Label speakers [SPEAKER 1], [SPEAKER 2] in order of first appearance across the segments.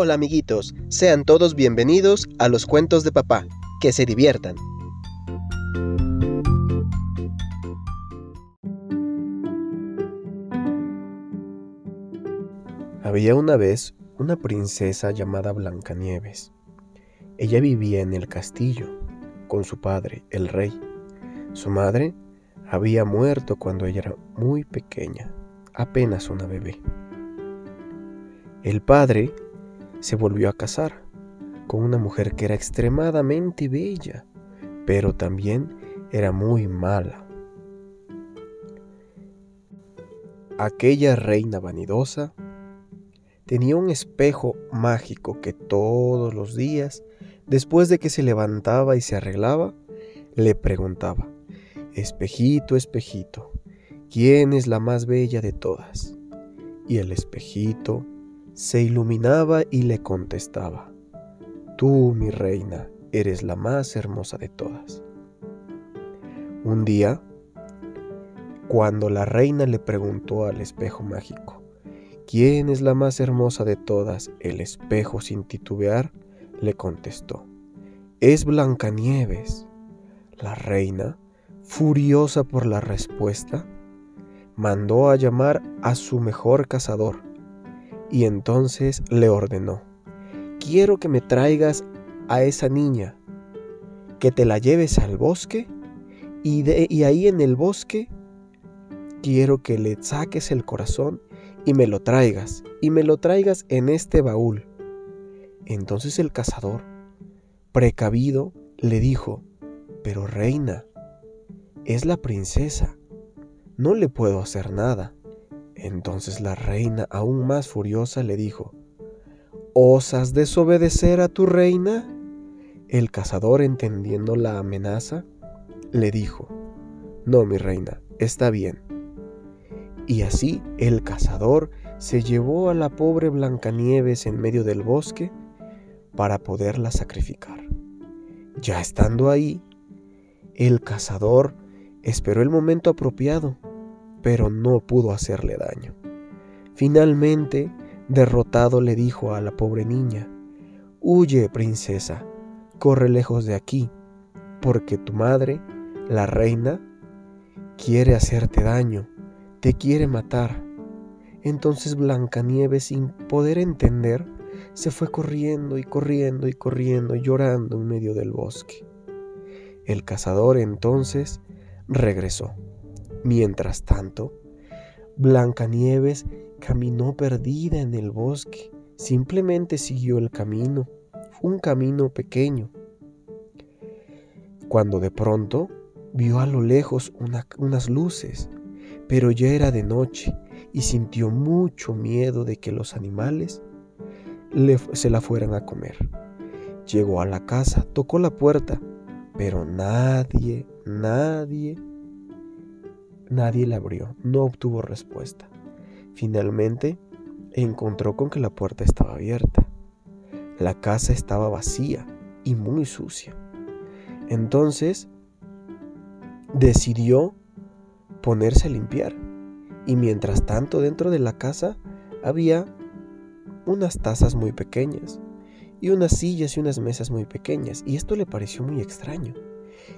[SPEAKER 1] Hola amiguitos, sean todos bienvenidos a los cuentos de papá. Que se diviertan. Había una vez una princesa llamada Blancanieves. Ella vivía en el castillo con su padre, el rey. Su madre había muerto cuando ella era muy pequeña, apenas una bebé. El padre se volvió a casar con una mujer que era extremadamente bella, pero también era muy mala. Aquella reina vanidosa tenía un espejo mágico que todos los días, después de que se levantaba y se arreglaba, le preguntaba, Espejito, espejito, ¿quién es la más bella de todas? Y el espejito se iluminaba y le contestaba, Tú, mi reina, eres la más hermosa de todas. Un día, cuando la reina le preguntó al espejo mágico, ¿quién es la más hermosa de todas? El espejo, sin titubear, le contestó, es Blancanieves. La reina, furiosa por la respuesta, mandó a llamar a su mejor cazador, y entonces le ordenó, quiero que me traigas a esa niña, que te la lleves al bosque y, de, y ahí en el bosque quiero que le saques el corazón y me lo traigas, y me lo traigas en este baúl. Entonces el cazador, precavido, le dijo, pero reina, es la princesa, no le puedo hacer nada. Entonces la reina, aún más furiosa, le dijo, ¿Osas desobedecer a tu reina? El cazador, entendiendo la amenaza, le dijo, No, mi reina, está bien. Y así el cazador se llevó a la pobre Blancanieves en medio del bosque para poderla sacrificar. Ya estando ahí, el cazador esperó el momento apropiado pero no pudo hacerle daño. Finalmente, derrotado, le dijo a la pobre niña, Huye, princesa, corre lejos de aquí, porque tu madre, la reina, quiere hacerte daño, te quiere matar. Entonces Blancanieves, sin poder entender, se fue corriendo y corriendo y corriendo, llorando en medio del bosque. El cazador entonces regresó. Mientras tanto, Blancanieves caminó perdida en el bosque. Simplemente siguió el camino, un camino pequeño. Cuando de pronto vio a lo lejos unas luces, pero ya era de noche y sintió mucho miedo de que los animales se la fueran a comer. Llegó a la casa, tocó la puerta, pero nadie, nadie Nadie la abrió, no obtuvo respuesta. Finalmente, encontró con que la puerta estaba abierta. La casa estaba vacía y muy sucia. Entonces, decidió ponerse a limpiar. Y mientras tanto, dentro de la casa había unas tazas muy pequeñas y unas sillas y unas mesas muy pequeñas. Y esto le pareció muy extraño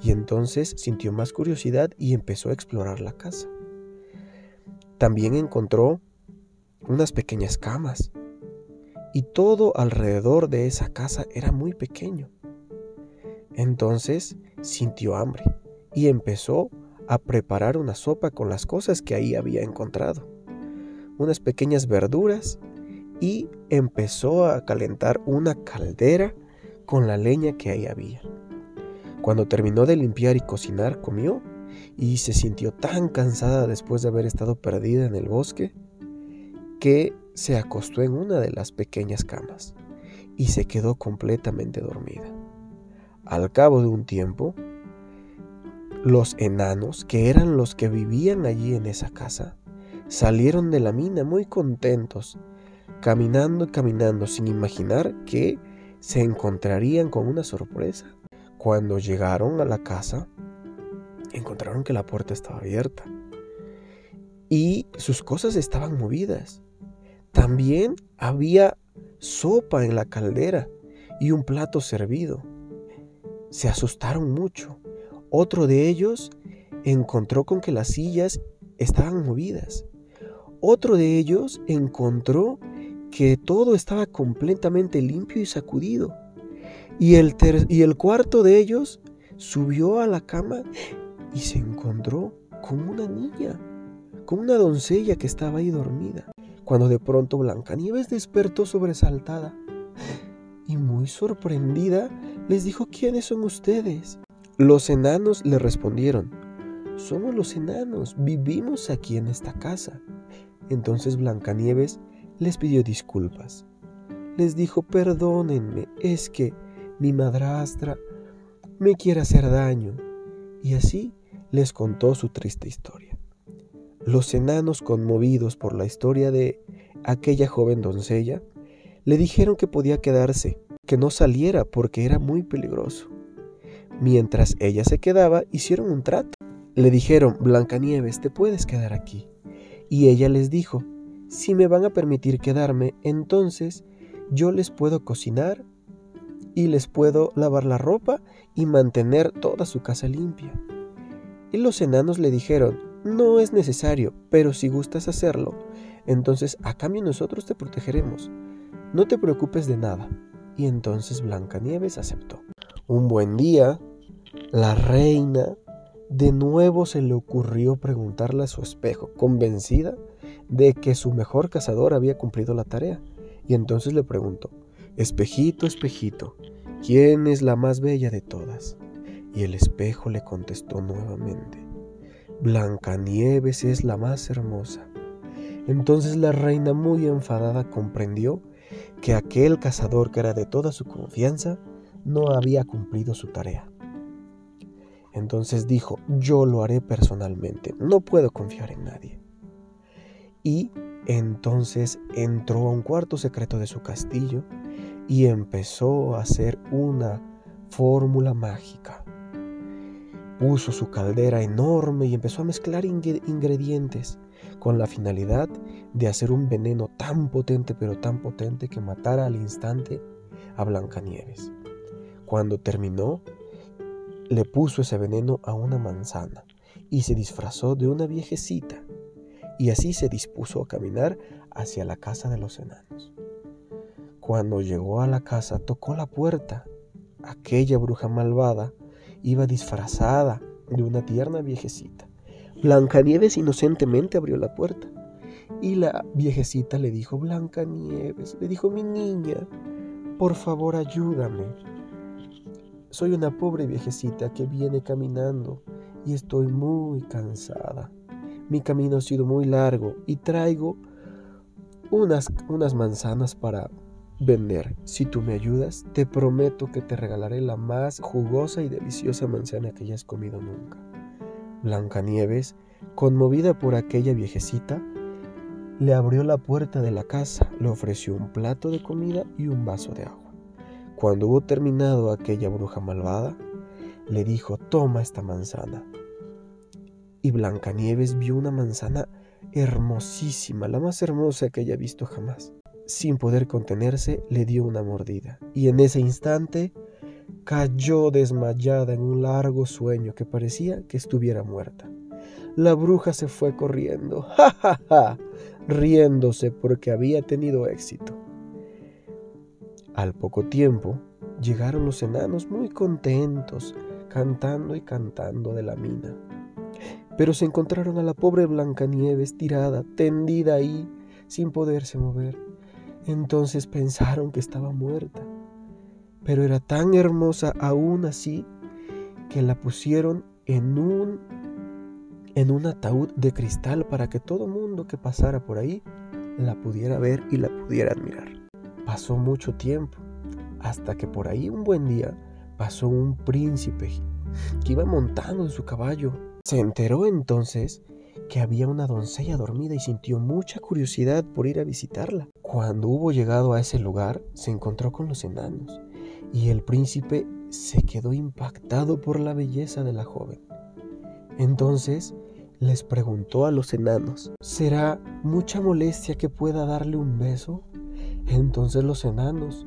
[SPEAKER 1] y entonces sintió más curiosidad y empezó a explorar la casa. También encontró unas pequeñas camas y todo alrededor de esa casa era muy pequeño. Entonces sintió hambre y empezó a preparar una sopa con las cosas que ahí había encontrado. Unas pequeñas verduras y empezó a calentar una caldera con la leña que ahí había. Cuando terminó de limpiar y cocinar, comió y se sintió tan cansada después de haber estado perdida en el bosque que se acostó en una de las pequeñas camas y se quedó completamente dormida. Al cabo de un tiempo, los enanos, que eran los que vivían allí en esa casa, salieron de la mina muy contentos, caminando y caminando sin imaginar que se encontrarían con una sorpresa. Cuando llegaron a la casa, encontraron que la puerta estaba abierta y sus cosas estaban movidas. También había sopa en la caldera y un plato servido. Se asustaron mucho. Otro de ellos encontró con que las sillas estaban movidas. Otro de ellos encontró que todo estaba completamente limpio y sacudido. Y el, y el cuarto de ellos subió a la cama y se encontró con una niña, con una doncella que estaba ahí dormida. Cuando de pronto Blancanieves despertó sobresaltada y muy sorprendida les dijo quiénes son ustedes. Los enanos le respondieron, somos los enanos, vivimos aquí en esta casa. Entonces Blancanieves les pidió disculpas. Les dijo, perdónenme, es que mi madrastra me quiere hacer daño. Y así les contó su triste historia. Los enanos, conmovidos por la historia de aquella joven doncella, le dijeron que podía quedarse, que no saliera porque era muy peligroso. Mientras ella se quedaba, hicieron un trato. Le dijeron, Blancanieves, te puedes quedar aquí. Y ella les dijo, si me van a permitir quedarme, entonces yo les puedo cocinar y les puedo lavar la ropa y mantener toda su casa limpia. Y los enanos le dijeron, no es necesario, pero si gustas hacerlo, entonces a cambio nosotros te protegeremos. No te preocupes de nada. Y entonces Blancanieves aceptó. Un buen día, la reina de nuevo se le ocurrió preguntarle a su espejo, convencida de que su mejor cazador había cumplido la tarea. Y entonces le preguntó, Espejito, espejito, ¿quién es la más bella de todas? Y el espejo le contestó nuevamente, Blancanieves es la más hermosa. Entonces la reina muy enfadada comprendió que aquel cazador que era de toda su confianza no había cumplido su tarea. Entonces dijo, yo lo haré personalmente, no puedo confiar en nadie y entonces entró a un cuarto secreto de su castillo y empezó a hacer una fórmula mágica. Puso su caldera enorme y empezó a mezclar ingredientes con la finalidad de hacer un veneno tan potente pero tan potente que matara al instante a Blancanieves. Cuando terminó, le puso ese veneno a una manzana y se disfrazó de una viejecita y así se dispuso a caminar hacia la casa de los enanos. Cuando llegó a la casa tocó la puerta. Aquella bruja malvada iba disfrazada de una tierna viejecita. Blancanieves inocentemente abrió la puerta y la viejecita le dijo, Blancanieves, le dijo mi niña, por favor ayúdame. Soy una pobre viejecita que viene caminando y estoy muy cansada. Mi camino ha sido muy largo y traigo unas, unas manzanas para vender. Si tú me ayudas, te prometo que te regalaré la más jugosa y deliciosa manzana que hayas comido nunca. Blancanieves, conmovida por aquella viejecita, le abrió la puerta de la casa, le ofreció un plato de comida y un vaso de agua. Cuando hubo terminado aquella bruja malvada, le dijo, toma esta manzana, y Blancanieves vio una manzana hermosísima, la más hermosa que haya visto jamás. Sin poder contenerse, le dio una mordida, y en ese instante cayó desmayada en un largo sueño que parecía que estuviera muerta. La bruja se fue corriendo, ja, ja, ja, riéndose porque había tenido éxito. Al poco tiempo llegaron los enanos muy contentos, cantando y cantando de la mina. Pero se encontraron a la pobre Blancanieves tirada, tendida ahí, sin poderse mover. Entonces pensaron que estaba muerta. Pero era tan hermosa aún así que la pusieron en un en un ataúd de cristal para que todo mundo que pasara por ahí la pudiera ver y la pudiera admirar. Pasó mucho tiempo hasta que por ahí un buen día pasó un príncipe que iba montando en su caballo se enteró entonces que había una doncella dormida y sintió mucha curiosidad por ir a visitarla. Cuando hubo llegado a ese lugar, se encontró con los enanos y el príncipe se quedó impactado por la belleza de la joven. Entonces les preguntó a los enanos, ¿será mucha molestia que pueda darle un beso? Entonces los enanos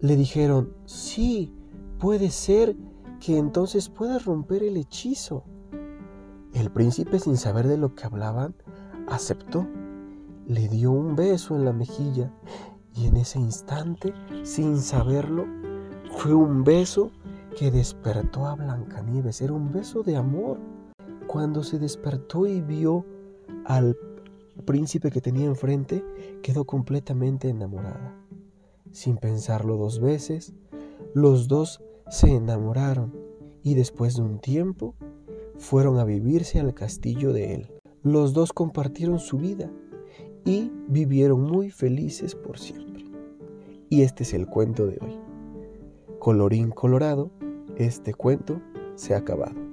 [SPEAKER 1] le dijeron, sí, puede ser que entonces puedas romper el hechizo. El príncipe, sin saber de lo que hablaban, aceptó. Le dio un beso en la mejilla y en ese instante, sin saberlo, fue un beso que despertó a Blancanieves. Era un beso de amor. Cuando se despertó y vio al príncipe que tenía enfrente, quedó completamente enamorada. Sin pensarlo dos veces, los dos se enamoraron y después de un tiempo fueron a vivirse al castillo de él. Los dos compartieron su vida y vivieron muy felices por siempre. Y este es el cuento de hoy. Colorín colorado, este cuento se ha acabado.